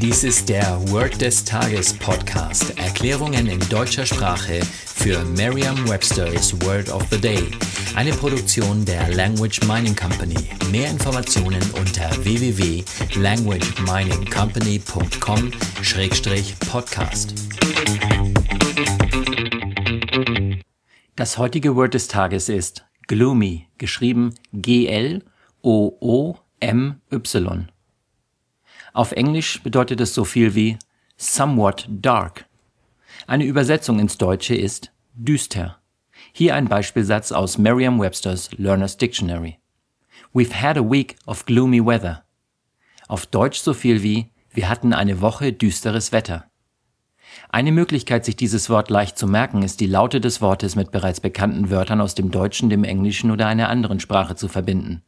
Dies ist der Word des Tages Podcast. Erklärungen in deutscher Sprache für Merriam-Webster's Word of the Day. Eine Produktion der Language Mining Company. Mehr Informationen unter www.languageminingcompany.com-podcast. Das heutige Word des Tages ist gloomy, geschrieben G-L-O-O-M-Y. Auf Englisch bedeutet es so viel wie somewhat dark. Eine Übersetzung ins Deutsche ist düster. Hier ein Beispielsatz aus Merriam-Webster's Learner's Dictionary. We've had a week of gloomy weather. Auf Deutsch so viel wie wir hatten eine Woche düsteres Wetter. Eine Möglichkeit, sich dieses Wort leicht zu merken, ist die Laute des Wortes mit bereits bekannten Wörtern aus dem Deutschen, dem Englischen oder einer anderen Sprache zu verbinden.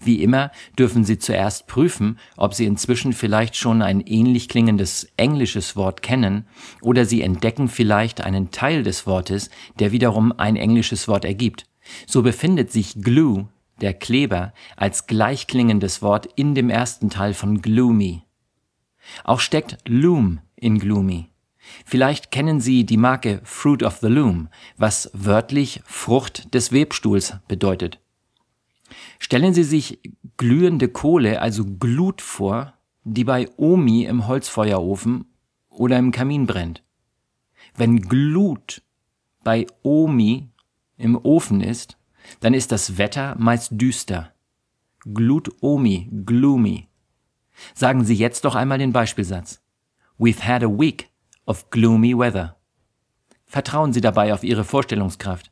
Wie immer dürfen Sie zuerst prüfen, ob Sie inzwischen vielleicht schon ein ähnlich klingendes englisches Wort kennen oder Sie entdecken vielleicht einen Teil des Wortes, der wiederum ein englisches Wort ergibt. So befindet sich glue, der Kleber, als gleichklingendes Wort in dem ersten Teil von gloomy. Auch steckt loom in gloomy. Vielleicht kennen Sie die Marke Fruit of the Loom, was wörtlich Frucht des Webstuhls bedeutet. Stellen Sie sich glühende Kohle, also Glut vor, die bei Omi im Holzfeuerofen oder im Kamin brennt. Wenn Glut bei Omi im Ofen ist, dann ist das Wetter meist düster. Glut Omi, gloomy. Sagen Sie jetzt doch einmal den Beispielsatz. We've had a week of gloomy weather. Vertrauen Sie dabei auf Ihre Vorstellungskraft.